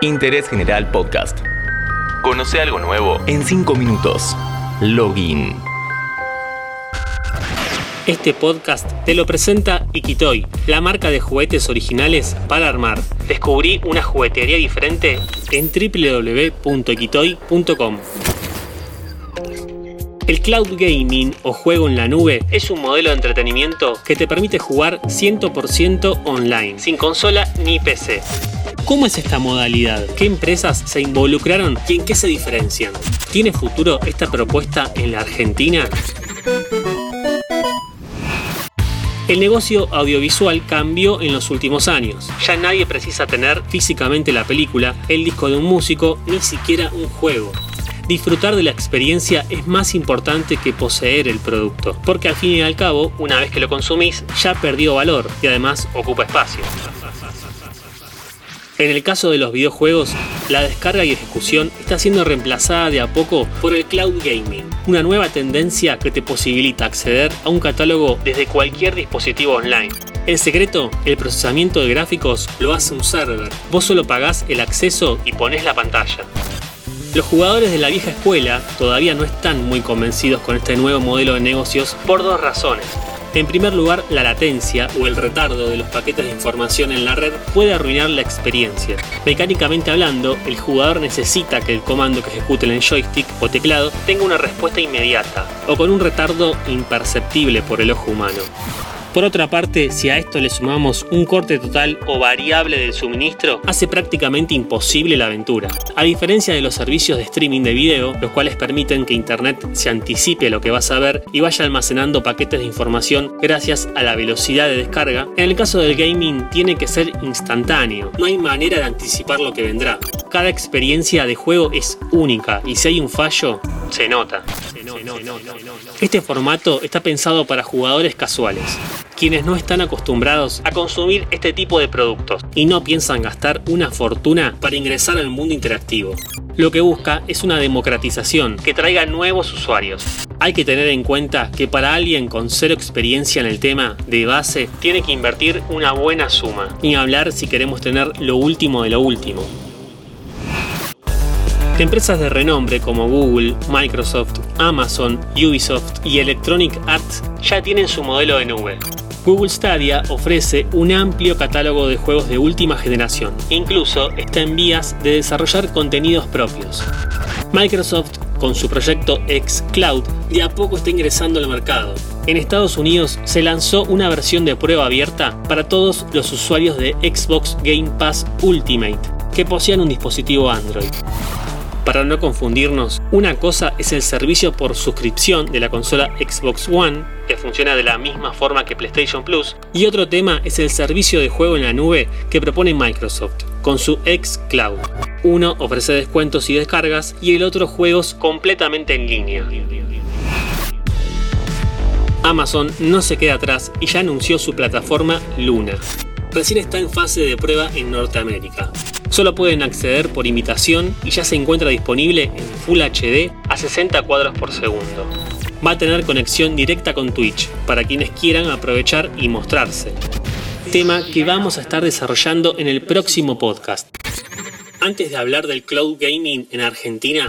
Interés General Podcast. Conoce algo nuevo en 5 minutos. Login. Este podcast te lo presenta Ikitoy, la marca de juguetes originales para armar. Descubrí una juguetería diferente en www.ikitoy.com. El cloud gaming o juego en la nube es un modelo de entretenimiento que te permite jugar 100% online, sin consola ni PC. ¿Cómo es esta modalidad? ¿Qué empresas se involucraron y en qué se diferencian? ¿Tiene futuro esta propuesta en la Argentina? El negocio audiovisual cambió en los últimos años. Ya nadie precisa tener físicamente la película, el disco de un músico, ni siquiera un juego disfrutar de la experiencia es más importante que poseer el producto, porque al fin y al cabo, una vez que lo consumís, ya perdió valor y además ocupa espacio. En el caso de los videojuegos, la descarga y ejecución está siendo reemplazada de a poco por el cloud gaming, una nueva tendencia que te posibilita acceder a un catálogo desde cualquier dispositivo online. El secreto, el procesamiento de gráficos lo hace un server. Vos solo pagás el acceso y pones la pantalla. Los jugadores de la vieja escuela todavía no están muy convencidos con este nuevo modelo de negocios por dos razones. En primer lugar, la latencia o el retardo de los paquetes de información en la red puede arruinar la experiencia. Mecánicamente hablando, el jugador necesita que el comando que ejecute en el joystick o teclado tenga una respuesta inmediata o con un retardo imperceptible por el ojo humano. Por otra parte, si a esto le sumamos un corte total o variable del suministro, hace prácticamente imposible la aventura. A diferencia de los servicios de streaming de video, los cuales permiten que Internet se anticipe lo que vas a ver y vaya almacenando paquetes de información gracias a la velocidad de descarga, en el caso del gaming tiene que ser instantáneo. No hay manera de anticipar lo que vendrá. Cada experiencia de juego es única y si hay un fallo, se nota. Este formato está pensado para jugadores casuales, quienes no están acostumbrados a consumir este tipo de productos y no piensan gastar una fortuna para ingresar al mundo interactivo. Lo que busca es una democratización que traiga nuevos usuarios. Hay que tener en cuenta que para alguien con cero experiencia en el tema de base tiene que invertir una buena suma, ni hablar si queremos tener lo último de lo último. Empresas de renombre como Google, Microsoft, Amazon, Ubisoft y Electronic Arts ya tienen su modelo de nube. Google Stadia ofrece un amplio catálogo de juegos de última generación. Incluso está en vías de desarrollar contenidos propios. Microsoft, con su proyecto xCloud, de a poco está ingresando al mercado. En Estados Unidos se lanzó una versión de prueba abierta para todos los usuarios de Xbox Game Pass Ultimate que posean un dispositivo Android. Para no confundirnos, una cosa es el servicio por suscripción de la consola Xbox One, que funciona de la misma forma que PlayStation Plus, y otro tema es el servicio de juego en la nube que propone Microsoft, con su xCloud. Uno ofrece descuentos y descargas y el otro juegos completamente en línea. Amazon no se queda atrás y ya anunció su plataforma Luna. Recién está en fase de prueba en Norteamérica. Solo pueden acceder por imitación y ya se encuentra disponible en Full HD a 60 cuadros por segundo. Va a tener conexión directa con Twitch para quienes quieran aprovechar y mostrarse. Tema que vamos a estar desarrollando en el próximo podcast. Antes de hablar del cloud gaming en Argentina,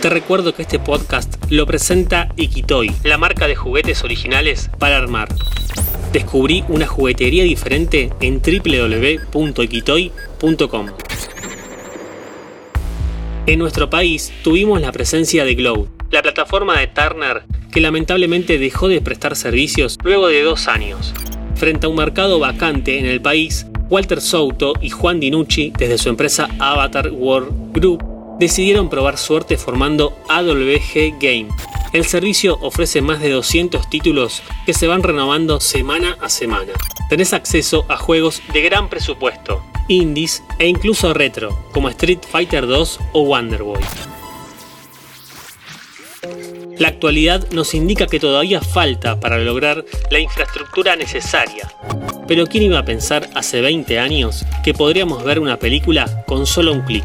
te recuerdo que este podcast lo presenta Ikitoy, la marca de juguetes originales para armar. Descubrí una juguetería diferente en www.ikitoy.com. En nuestro país tuvimos la presencia de Glow, la plataforma de Turner que lamentablemente dejó de prestar servicios luego de dos años. Frente a un mercado vacante en el país, Walter Souto y Juan Dinucci, desde su empresa Avatar World Group, decidieron probar suerte formando AWG Game. El servicio ofrece más de 200 títulos que se van renovando semana a semana. Tenés acceso a juegos de gran presupuesto, indies e incluso retro, como Street Fighter 2 o Wonder Boy. La actualidad nos indica que todavía falta para lograr la infraestructura necesaria. Pero ¿quién iba a pensar hace 20 años que podríamos ver una película con solo un clic?